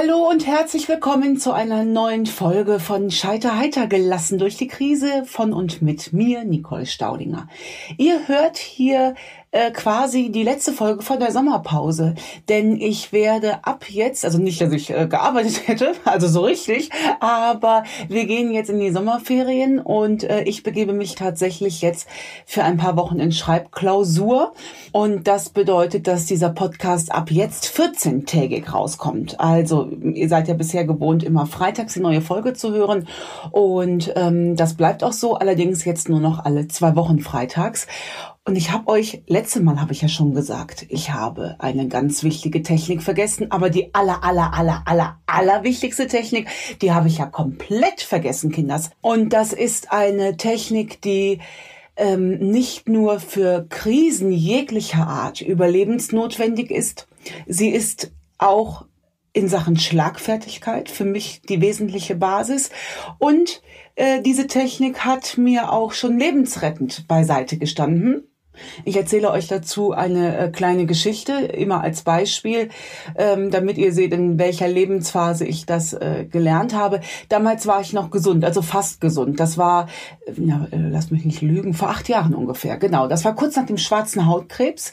Hallo und herzlich willkommen zu einer neuen Folge von Scheiter heiter gelassen durch die Krise von und mit mir, Nicole Staudinger. Ihr hört hier äh, quasi die letzte Folge von der Sommerpause. Denn ich werde ab jetzt, also nicht, dass ich äh, gearbeitet hätte, also so richtig, aber wir gehen jetzt in die Sommerferien und äh, ich begebe mich tatsächlich jetzt für ein paar Wochen in Schreibklausur. Und das bedeutet, dass dieser Podcast ab jetzt 14-tägig rauskommt. Also ihr seid ja bisher gewohnt, immer freitags die neue Folge zu hören. Und ähm, das bleibt auch so, allerdings jetzt nur noch alle zwei Wochen freitags. Und ich habe euch, letzte Mal habe ich ja schon gesagt, ich habe eine ganz wichtige Technik vergessen, aber die aller, aller, aller, aller, aller wichtigste Technik, die habe ich ja komplett vergessen, Kinders. Und das ist eine Technik, die ähm, nicht nur für Krisen jeglicher Art überlebensnotwendig ist, sie ist auch in Sachen Schlagfertigkeit für mich die wesentliche Basis. Und äh, diese Technik hat mir auch schon lebensrettend beiseite gestanden. Ich erzähle euch dazu eine äh, kleine Geschichte, immer als Beispiel, ähm, damit ihr seht, in welcher Lebensphase ich das äh, gelernt habe. Damals war ich noch gesund, also fast gesund. Das war, äh, äh, lass mich nicht lügen, vor acht Jahren ungefähr. Genau, das war kurz nach dem schwarzen Hautkrebs,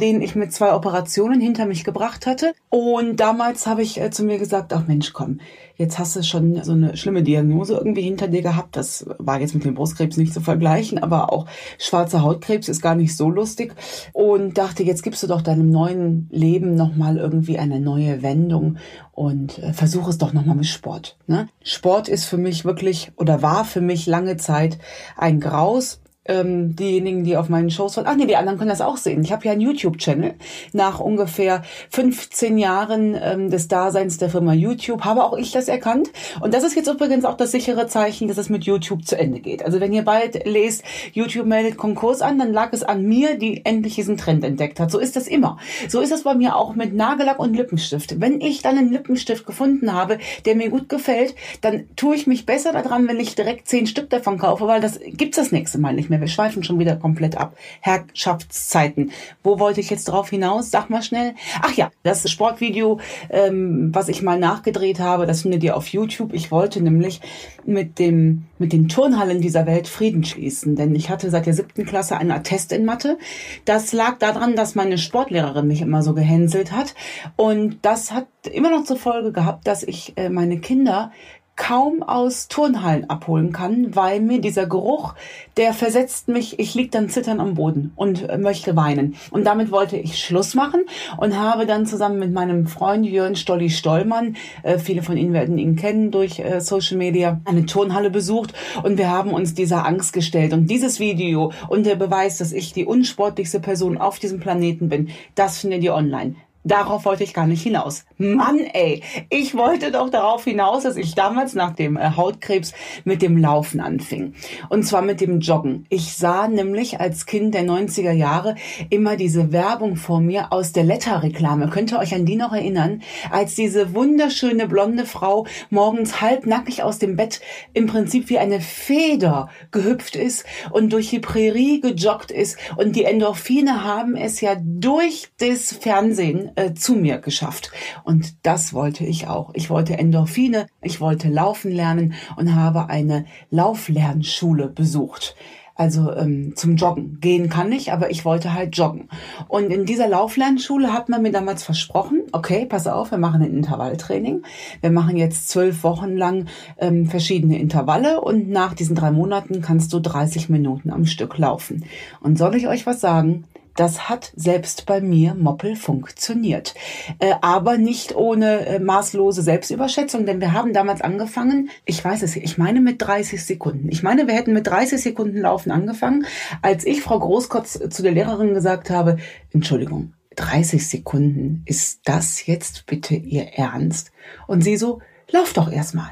den ich mit zwei Operationen hinter mich gebracht hatte. Und damals habe ich zu mir gesagt, ach Mensch, komm, jetzt hast du schon so eine schlimme Diagnose irgendwie hinter dir gehabt. Das war jetzt mit dem Brustkrebs nicht zu vergleichen, aber auch schwarzer Hautkrebs ist gar nicht so lustig. Und dachte, jetzt gibst du doch deinem neuen Leben nochmal irgendwie eine neue Wendung und äh, versuch es doch nochmal mit Sport. Ne? Sport ist für mich wirklich oder war für mich lange Zeit ein Graus ähm, diejenigen, die auf meinen Shows waren. Ach nee, die anderen können das auch sehen. Ich habe ja einen YouTube-Channel nach ungefähr 15 Jahren ähm, des Daseins der Firma YouTube. Habe auch ich das erkannt. Und das ist jetzt übrigens auch das sichere Zeichen, dass es mit YouTube zu Ende geht. Also wenn ihr bald lest, YouTube meldet Konkurs an, dann lag es an mir, die endlich diesen Trend entdeckt hat. So ist das immer. So ist das bei mir auch mit Nagellack und Lippenstift. Wenn ich dann einen Lippenstift gefunden habe, der mir gut gefällt, dann tue ich mich besser daran, wenn ich direkt zehn Stück davon kaufe, weil das gibt's das nächste Mal nicht mehr mehr. Wir schweifen schon wieder komplett ab. Herrschaftszeiten. Wo wollte ich jetzt drauf hinaus? Sag mal schnell. Ach ja, das Sportvideo, ähm, was ich mal nachgedreht habe, das findet ihr auf YouTube. Ich wollte nämlich mit dem, mit den Turnhallen dieser Welt Frieden schließen, denn ich hatte seit der siebten Klasse einen Attest in Mathe. Das lag daran, dass meine Sportlehrerin mich immer so gehänselt hat. Und das hat immer noch zur Folge gehabt, dass ich äh, meine Kinder kaum aus Turnhallen abholen kann, weil mir dieser Geruch, der versetzt mich, ich lieg dann zittern am Boden und möchte weinen. Und damit wollte ich Schluss machen und habe dann zusammen mit meinem Freund Jörn Stolli Stollmann, äh, viele von Ihnen werden ihn kennen durch äh, Social Media, eine Turnhalle besucht und wir haben uns dieser Angst gestellt. Und dieses Video und der Beweis, dass ich die unsportlichste Person auf diesem Planeten bin, das findet ihr online. Darauf wollte ich gar nicht hinaus. Mann, ey, ich wollte doch darauf hinaus, dass ich damals nach dem äh, Hautkrebs mit dem Laufen anfing. Und zwar mit dem Joggen. Ich sah nämlich als Kind der 90er Jahre immer diese Werbung vor mir aus der Letter-Reklame. Könnt ihr euch an die noch erinnern? Als diese wunderschöne blonde Frau morgens halbnackig aus dem Bett im Prinzip wie eine Feder gehüpft ist und durch die Prärie gejoggt ist. Und die Endorphine haben es ja durch das Fernsehen äh, zu mir geschafft. Und das wollte ich auch. Ich wollte Endorphine, ich wollte laufen lernen und habe eine Lauflernschule besucht. Also ähm, zum Joggen. Gehen kann ich, aber ich wollte halt joggen. Und in dieser Lauflernschule hat man mir damals versprochen, okay, pass auf, wir machen ein Intervalltraining. Wir machen jetzt zwölf Wochen lang ähm, verschiedene Intervalle und nach diesen drei Monaten kannst du 30 Minuten am Stück laufen. Und soll ich euch was sagen? Das hat selbst bei mir Moppel funktioniert. Äh, aber nicht ohne äh, maßlose Selbstüberschätzung, denn wir haben damals angefangen, ich weiß es, ich meine mit 30 Sekunden. Ich meine, wir hätten mit 30 Sekunden Laufen angefangen, als ich Frau Großkotz zu der Lehrerin gesagt habe, Entschuldigung, 30 Sekunden, ist das jetzt bitte Ihr Ernst? Und sie so, lauf doch erstmal.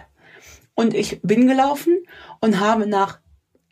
Und ich bin gelaufen und habe nach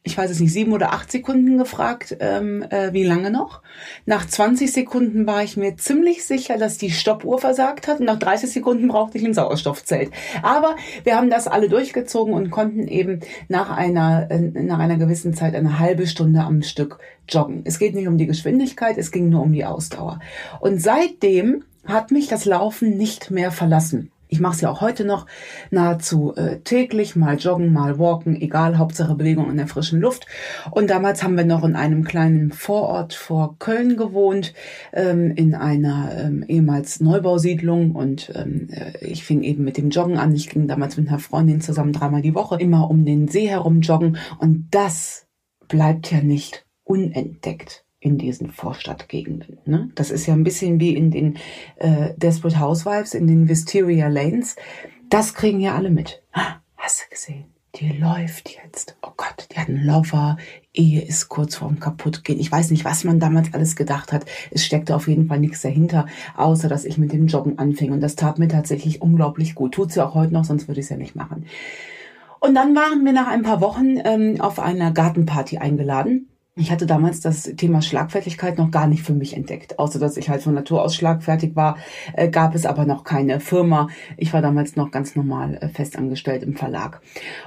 ich weiß es nicht, sieben oder acht Sekunden gefragt, ähm, äh, wie lange noch. Nach 20 Sekunden war ich mir ziemlich sicher, dass die Stoppuhr versagt hat. Und nach 30 Sekunden brauchte ich ein Sauerstoffzelt. Aber wir haben das alle durchgezogen und konnten eben nach einer, äh, nach einer gewissen Zeit eine halbe Stunde am Stück joggen. Es geht nicht um die Geschwindigkeit, es ging nur um die Ausdauer. Und seitdem hat mich das Laufen nicht mehr verlassen. Ich mache es ja auch heute noch nahezu äh, täglich, mal joggen, mal walken, egal, Hauptsache Bewegung in der frischen Luft. Und damals haben wir noch in einem kleinen Vorort vor Köln gewohnt, ähm, in einer ähm, ehemals Neubausiedlung. Und ähm, äh, ich fing eben mit dem Joggen an. Ich ging damals mit einer Freundin zusammen dreimal die Woche immer um den See herum joggen. Und das bleibt ja nicht unentdeckt in diesen Vorstadtgegenden. Ne? Das ist ja ein bisschen wie in den äh, Desperate Housewives, in den Wisteria Lanes. Das kriegen ja alle mit. Hast du gesehen? Die läuft jetzt. Oh Gott, die hat einen Lover. Ehe ist kurz vorm kaputtgehen. Ich weiß nicht, was man damals alles gedacht hat. Es steckte auf jeden Fall nichts dahinter, außer dass ich mit dem Joggen anfing. Und das tat mir tatsächlich unglaublich gut. Tut sie auch heute noch, sonst würde ich es ja nicht machen. Und dann waren wir nach ein paar Wochen ähm, auf einer Gartenparty eingeladen ich hatte damals das Thema Schlagfertigkeit noch gar nicht für mich entdeckt. Außer dass ich halt von Natur aus schlagfertig war, äh, gab es aber noch keine Firma. Ich war damals noch ganz normal äh, festangestellt im Verlag.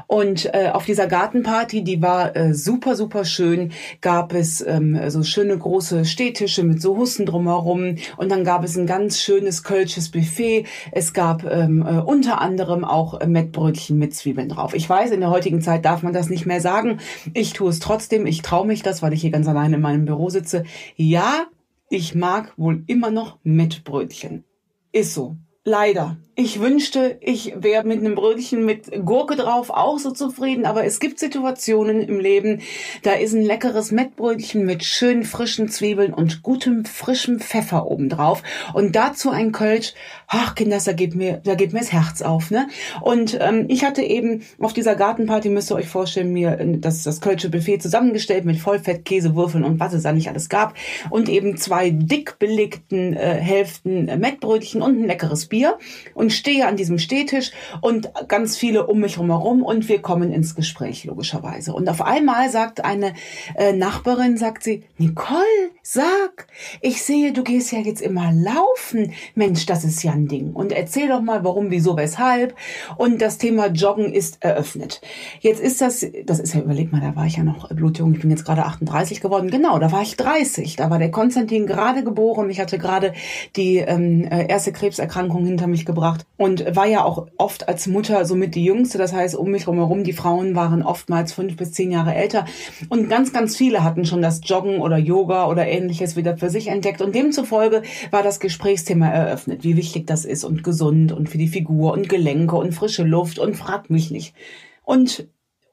Und äh, auf dieser Gartenparty, die war super, super schön, gab es ähm, so schöne große Stehtische mit so Hussen drumherum. Und dann gab es ein ganz schönes kölsches Buffet. Es gab ähm, äh, unter anderem auch Mettbrötchen mit Zwiebeln drauf. Ich weiß, in der heutigen Zeit darf man das nicht mehr sagen. Ich tue es trotzdem. Ich traue mich das weil ich hier ganz allein in meinem Büro sitze. Ja, ich mag wohl immer noch Mettbrötchen. Ist so. Leider. Ich wünschte, ich wäre mit einem Brötchen mit Gurke drauf auch so zufrieden, aber es gibt Situationen im Leben, da ist ein leckeres Mettbrötchen mit schönen frischen Zwiebeln und gutem frischem Pfeffer obendrauf und dazu ein Kölsch. Ach, Kinders, da geht mir, da geht mir das Herz auf, ne? Und ähm, ich hatte eben auf dieser Gartenparty, müsst ihr euch vorstellen, mir äh, das, das Kölsche Buffet zusammengestellt mit Vollfett, Käsewürfeln und was es da nicht alles gab und eben zwei dick belegten äh, Hälften Mettbrötchen und ein leckeres Bier und stehe an diesem Stehtisch und ganz viele um mich herum und wir kommen ins Gespräch logischerweise. Und auf einmal sagt eine äh, Nachbarin, sagt sie, Nicole, sag, ich sehe, du gehst ja jetzt immer laufen. Mensch, das ist ja ein Ding. Und erzähl doch mal, warum, wieso, weshalb. Und das Thema Joggen ist eröffnet. Jetzt ist das, das ist ja, überleg mal, da war ich ja noch blutjung. Ich bin jetzt gerade 38 geworden. Genau, da war ich 30. Da war der Konstantin gerade geboren. Ich hatte gerade die ähm, äh, erste Krebserkrankung hinter mich gebracht und war ja auch oft als Mutter somit die Jüngste. Das heißt, um mich herum, die Frauen waren oftmals fünf bis zehn Jahre älter. Und ganz, ganz viele hatten schon das Joggen oder Yoga oder ähnliches wieder für sich entdeckt. Und demzufolge war das Gesprächsthema eröffnet, wie wichtig das ist und gesund und für die Figur und Gelenke und frische Luft und fragt mich nicht. Und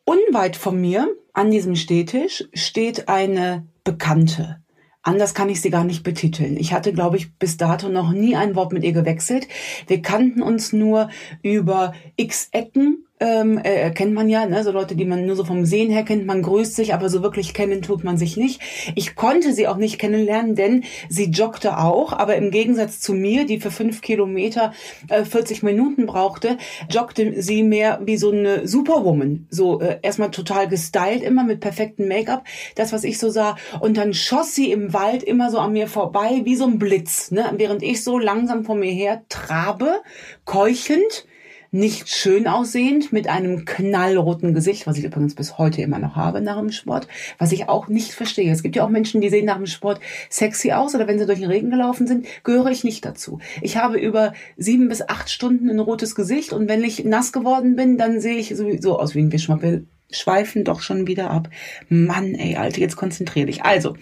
unweit von mir an diesem Stehtisch steht eine Bekannte. Anders kann ich sie gar nicht betiteln. Ich hatte, glaube ich, bis dato noch nie ein Wort mit ihr gewechselt. Wir kannten uns nur über x Ecken ähm, äh, kennt man ja, ne? so Leute, die man nur so vom Sehen her kennt, man grüßt sich, aber so wirklich kennen tut man sich nicht. Ich konnte sie auch nicht kennenlernen, denn sie joggte auch, aber im Gegensatz zu mir, die für fünf Kilometer äh, 40 Minuten brauchte, joggte sie mehr wie so eine Superwoman. So äh, erstmal total gestylt, immer mit perfektem Make-up, das, was ich so sah. Und dann schoss sie im Wald immer so an mir vorbei, wie so ein Blitz, ne? während ich so langsam vor mir her trabe, keuchend nicht schön aussehend, mit einem knallroten Gesicht, was ich übrigens bis heute immer noch habe nach dem Sport, was ich auch nicht verstehe. Es gibt ja auch Menschen, die sehen nach dem Sport sexy aus oder wenn sie durch den Regen gelaufen sind, gehöre ich nicht dazu. Ich habe über sieben bis acht Stunden ein rotes Gesicht und wenn ich nass geworden bin, dann sehe ich sowieso aus wie ein Wischmoppel schweifen doch schon wieder ab. Mann, ey, Alter, jetzt konzentrier dich. Also,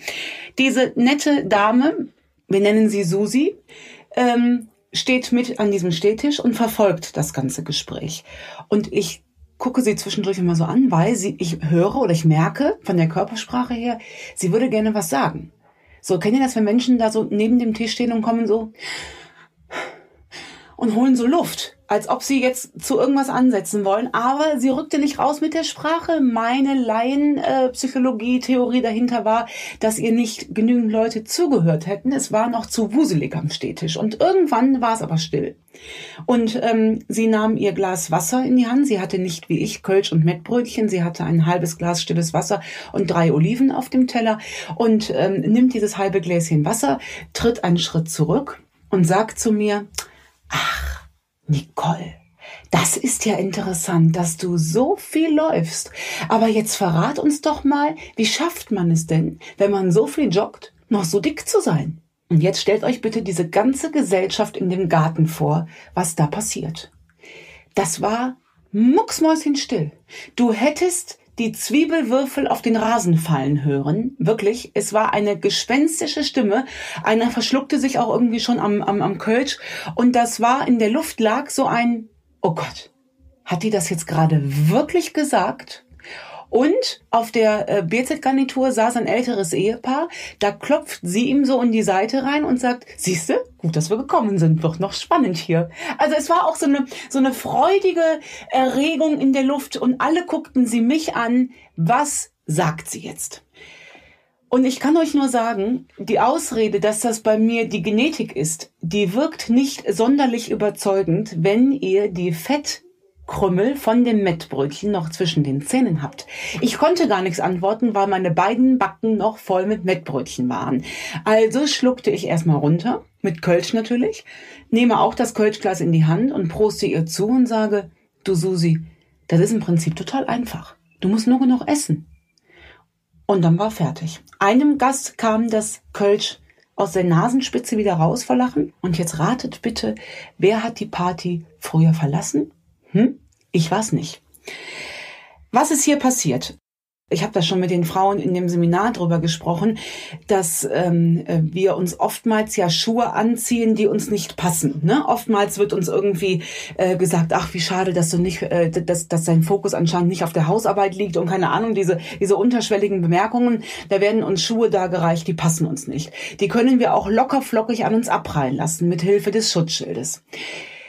diese nette Dame, wir nennen sie Susi, ähm, steht mit an diesem Stehtisch und verfolgt das ganze Gespräch. Und ich gucke sie zwischendurch immer so an, weil sie, ich höre oder ich merke von der Körpersprache her, sie würde gerne was sagen. So, kennt ihr das, wenn Menschen da so neben dem Tisch stehen und kommen so und holen so Luft? als ob sie jetzt zu irgendwas ansetzen wollen, aber sie rückte nicht raus mit der Sprache. Meine Laien-Psychologie-Theorie dahinter war, dass ihr nicht genügend Leute zugehört hätten. Es war noch zu wuselig am Stehtisch und irgendwann war es aber still. Und ähm, sie nahm ihr Glas Wasser in die Hand. Sie hatte nicht wie ich Kölsch und Mettbrötchen. Sie hatte ein halbes Glas stilles Wasser und drei Oliven auf dem Teller und ähm, nimmt dieses halbe Gläschen Wasser, tritt einen Schritt zurück und sagt zu mir, ach, Nicole, das ist ja interessant, dass du so viel läufst. Aber jetzt verrat uns doch mal, wie schafft man es denn, wenn man so viel joggt, noch so dick zu sein? Und jetzt stellt euch bitte diese ganze Gesellschaft in dem Garten vor, was da passiert. Das war mucksmäuschenstill. Du hättest die Zwiebelwürfel auf den Rasen fallen hören. Wirklich, es war eine gespenstische Stimme. Einer verschluckte sich auch irgendwie schon am, am, am Kölsch. Und das war, in der Luft lag so ein, oh Gott, hat die das jetzt gerade wirklich gesagt? Und auf der äh, BZ-Garnitur saß ein älteres Ehepaar. Da klopft sie ihm so in die Seite rein und sagt, siehste, gut, dass wir gekommen sind, wird noch spannend hier. Also es war auch so eine, so eine freudige Erregung in der Luft und alle guckten sie mich an. Was sagt sie jetzt? Und ich kann euch nur sagen, die Ausrede, dass das bei mir die Genetik ist, die wirkt nicht sonderlich überzeugend, wenn ihr die Fett Krümmel von dem Mettbrötchen noch zwischen den Zähnen habt. Ich konnte gar nichts antworten, weil meine beiden Backen noch voll mit Mettbrötchen waren. Also schluckte ich erstmal runter, mit Kölsch natürlich, nehme auch das Kölschglas in die Hand und proste ihr zu und sage, du Susi, das ist im Prinzip total einfach. Du musst nur genug essen. Und dann war fertig. Einem Gast kam das Kölsch aus der Nasenspitze wieder raus vor Lachen. Und jetzt ratet bitte, wer hat die Party früher verlassen hm? Ich weiß nicht. Was ist hier passiert? Ich habe da schon mit den Frauen in dem Seminar drüber gesprochen, dass ähm, äh, wir uns oftmals ja Schuhe anziehen, die uns nicht passen. Ne? Oftmals wird uns irgendwie äh, gesagt, ach wie schade, dass du nicht, äh, dass, dass dein Fokus anscheinend nicht auf der Hausarbeit liegt und keine Ahnung diese diese unterschwelligen Bemerkungen. Da werden uns Schuhe dargereicht, die passen uns nicht. Die können wir auch locker flockig an uns abprallen lassen mit Hilfe des Schutzschildes.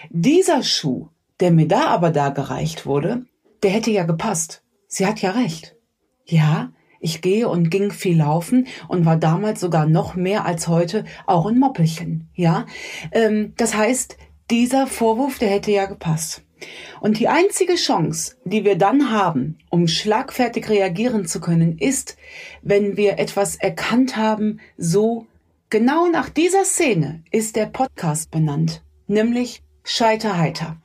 Dieser Schuh der mir da aber da gereicht wurde, der hätte ja gepasst. Sie hat ja recht. Ja, ich gehe und ging viel laufen und war damals sogar noch mehr als heute auch ein Moppelchen. Ja, ähm, das heißt, dieser Vorwurf, der hätte ja gepasst. Und die einzige Chance, die wir dann haben, um schlagfertig reagieren zu können, ist, wenn wir etwas erkannt haben, so genau nach dieser Szene ist der Podcast benannt, nämlich Scheiterheiter.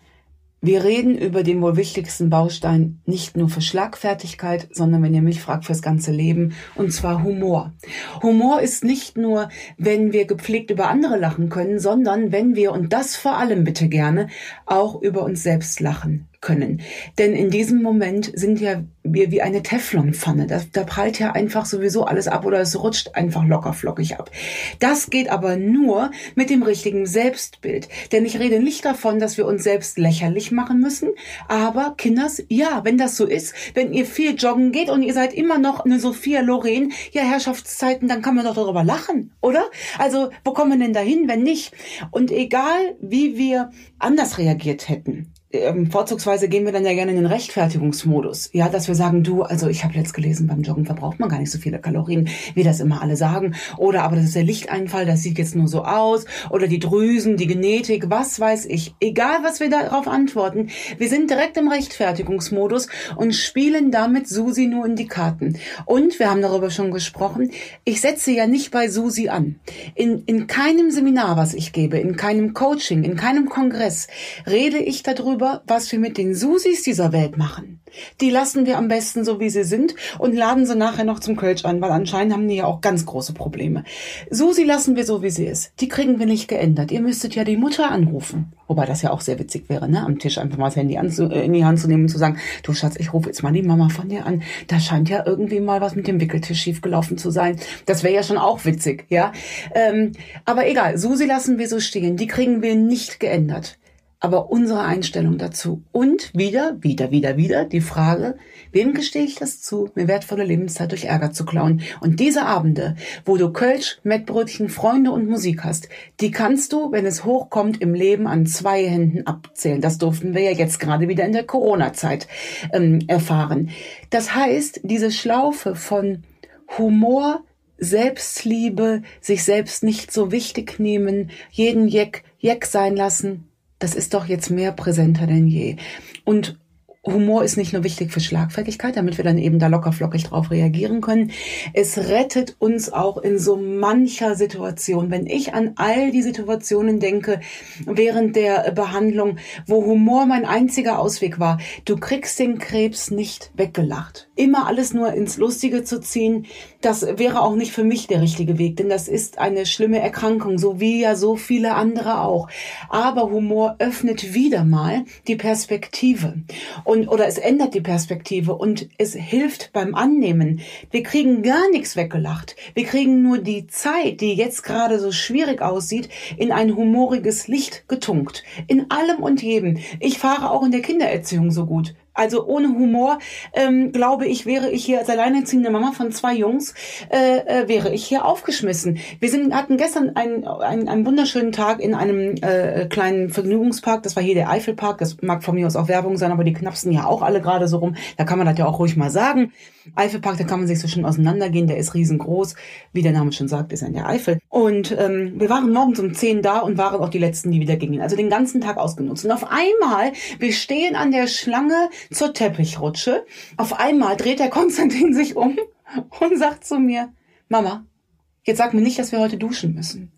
Wir reden über den wohl wichtigsten Baustein nicht nur für Schlagfertigkeit, sondern wenn ihr mich fragt, fürs ganze Leben, und zwar Humor. Humor ist nicht nur, wenn wir gepflegt über andere lachen können, sondern wenn wir, und das vor allem bitte gerne, auch über uns selbst lachen können. Denn in diesem Moment sind ja wir wie eine Teflonpfanne. Da, da prallt ja einfach sowieso alles ab oder es rutscht einfach locker flockig ab. Das geht aber nur mit dem richtigen Selbstbild. Denn ich rede nicht davon, dass wir uns selbst lächerlich machen müssen. Aber Kinders, ja, wenn das so ist, wenn ihr viel joggen geht und ihr seid immer noch eine Sophia Loren, ja, Herrschaftszeiten, dann kann man doch darüber lachen, oder? Also, wo kommen wir denn dahin, wenn nicht? Und egal, wie wir anders reagiert hätten, ähm, vorzugsweise gehen wir dann ja gerne in den Rechtfertigungsmodus. Ja, dass wir sagen, du, also ich habe jetzt gelesen, beim Joggen verbraucht man gar nicht so viele Kalorien, wie das immer alle sagen. Oder aber das ist der Lichteinfall, das sieht jetzt nur so aus. Oder die Drüsen, die Genetik, was weiß ich. Egal, was wir darauf antworten, wir sind direkt im Rechtfertigungsmodus und spielen damit Susi nur in die Karten. Und wir haben darüber schon gesprochen, ich setze ja nicht bei Susi an. In, in keinem Seminar, was ich gebe, in keinem Coaching, in keinem Kongress rede ich darüber, darüber, was wir mit den Susis dieser Welt machen. Die lassen wir am besten so, wie sie sind und laden sie nachher noch zum Kölsch an, weil anscheinend haben die ja auch ganz große Probleme. Susi lassen wir so, wie sie ist. Die kriegen wir nicht geändert. Ihr müsstet ja die Mutter anrufen. Wobei das ja auch sehr witzig wäre, ne? Am Tisch einfach mal das Handy äh, in die Hand zu nehmen und zu sagen, du Schatz, ich rufe jetzt mal die Mama von dir an. Da scheint ja irgendwie mal was mit dem Wickeltisch schiefgelaufen zu sein. Das wäre ja schon auch witzig, ja? Ähm, aber egal, Susi lassen wir so stehen. Die kriegen wir nicht geändert aber unsere Einstellung dazu. Und wieder, wieder, wieder, wieder die Frage, wem gestehe ich das zu, mir wertvolle Lebenszeit durch Ärger zu klauen? Und diese Abende, wo du Kölsch, Mettbrötchen, Freunde und Musik hast, die kannst du, wenn es hochkommt, im Leben an zwei Händen abzählen. Das durften wir ja jetzt gerade wieder in der Corona-Zeit ähm, erfahren. Das heißt, diese Schlaufe von Humor, Selbstliebe, sich selbst nicht so wichtig nehmen, jeden Jeck Jeck sein lassen, das ist doch jetzt mehr präsenter denn je. Und Humor ist nicht nur wichtig für Schlagfertigkeit, damit wir dann eben da locker flockig drauf reagieren können. Es rettet uns auch in so mancher Situation. Wenn ich an all die Situationen denke während der Behandlung, wo Humor mein einziger Ausweg war, du kriegst den Krebs nicht weggelacht. Immer alles nur ins Lustige zu ziehen, das wäre auch nicht für mich der richtige Weg, denn das ist eine schlimme Erkrankung, so wie ja so viele andere auch. Aber Humor öffnet wieder mal die Perspektive oder es ändert die Perspektive und es hilft beim Annehmen. Wir kriegen gar nichts weggelacht. Wir kriegen nur die Zeit, die jetzt gerade so schwierig aussieht, in ein humoriges Licht getunkt. In allem und jedem. Ich fahre auch in der Kindererziehung so gut. Also ohne Humor, ähm, glaube ich, wäre ich hier als alleinerziehende Mama von zwei Jungs, äh, äh, wäre ich hier aufgeschmissen. Wir sind, hatten gestern einen, einen, einen wunderschönen Tag in einem äh, kleinen Vergnügungspark. Das war hier der Eifelpark. Das mag von mir aus auch Werbung sein, aber die knapsen ja auch alle gerade so rum. Da kann man das ja auch ruhig mal sagen. Eifelpark, da kann man sich so schön auseinandergehen. Der ist riesengroß. Wie der Name schon sagt, ist er in der Eifel. Und ähm, wir waren morgens um zehn da und waren auch die Letzten, die wieder gingen. Also den ganzen Tag ausgenutzt. Und auf einmal, wir stehen an der Schlange zur Teppichrutsche. Auf einmal dreht der Konstantin sich um und sagt zu mir, Mama, jetzt sag mir nicht, dass wir heute duschen müssen.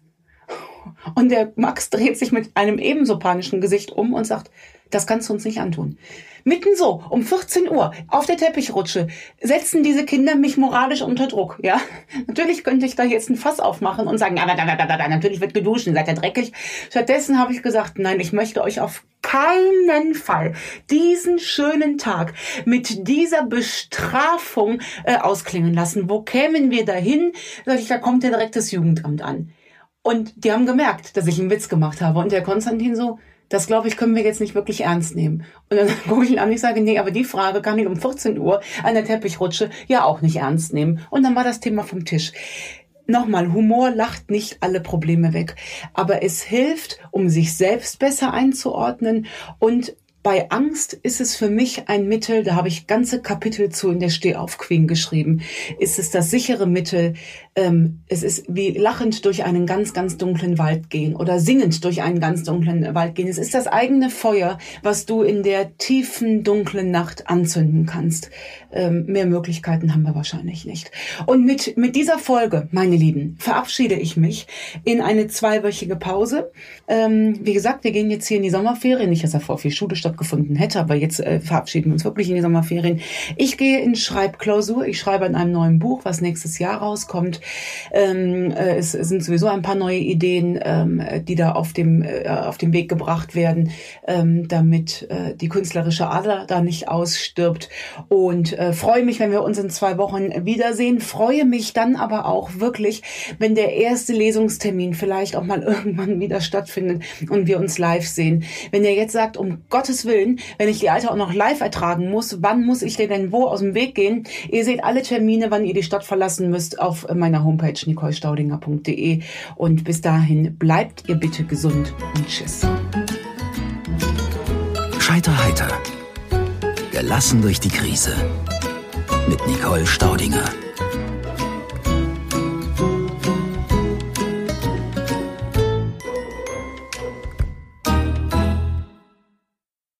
Und der Max dreht sich mit einem ebenso panischen Gesicht um und sagt, das kannst du uns nicht antun. Mitten so, um 14 Uhr, auf der Teppichrutsche, setzen diese Kinder mich moralisch unter Druck, ja. Natürlich könnte ich da jetzt ein Fass aufmachen und sagen, aber da, da, natürlich wird geduscht, seid ihr dreckig. Stattdessen habe ich gesagt, nein, ich möchte euch auf keinen Fall diesen schönen Tag mit dieser Bestrafung äh, ausklingen lassen. Wo kämen wir dahin? Da kommt ja direkt das Jugendamt an. Und die haben gemerkt, dass ich einen Witz gemacht habe. Und der Konstantin so, das glaube ich, können wir jetzt nicht wirklich ernst nehmen. Und dann gucke ich ihn an ich sage, nee, aber die Frage kann ich um 14 Uhr an der Teppichrutsche ja auch nicht ernst nehmen. Und dann war das Thema vom Tisch. Nochmal, Humor lacht nicht alle Probleme weg, aber es hilft, um sich selbst besser einzuordnen und bei Angst ist es für mich ein Mittel, da habe ich ganze Kapitel zu in der Stehauf Queen geschrieben, ist es das sichere Mittel, ähm, es ist wie lachend durch einen ganz, ganz dunklen Wald gehen oder singend durch einen ganz dunklen Wald gehen. Es ist das eigene Feuer, was du in der tiefen, dunklen Nacht anzünden kannst. Ähm, mehr Möglichkeiten haben wir wahrscheinlich nicht. Und mit, mit dieser Folge, meine Lieben, verabschiede ich mich in eine zweiwöchige Pause. Ähm, wie gesagt, wir gehen jetzt hier in die Sommerferien. Nicht, dass er vor viel Schule stattgefunden hätte, aber jetzt äh, verabschieden wir uns wirklich in die Sommerferien. Ich gehe in Schreibklausur. Ich schreibe an einem neuen Buch, was nächstes Jahr rauskommt. Ähm, äh, es sind sowieso ein paar neue Ideen, ähm, die da auf dem, äh, auf dem Weg gebracht werden, ähm, damit äh, die künstlerische Ader da nicht ausstirbt. Und äh, freue mich, wenn wir uns in zwei Wochen wiedersehen. Freue mich dann aber auch wirklich, wenn der erste Lesungstermin vielleicht auch mal irgendwann wieder stattfindet und wir uns live sehen. Wenn ihr jetzt sagt, um Gottes Willen, wenn ich die Alte auch noch live ertragen muss, wann muss ich dir denn wo aus dem Weg gehen? Ihr seht alle Termine, wann ihr die Stadt verlassen müsst, auf meiner meiner Homepage nicolestaudinger.de. Und bis dahin bleibt ihr bitte gesund und tschüss. Scheiter heiter. Gelassen durch die Krise. Mit Nicole Staudinger.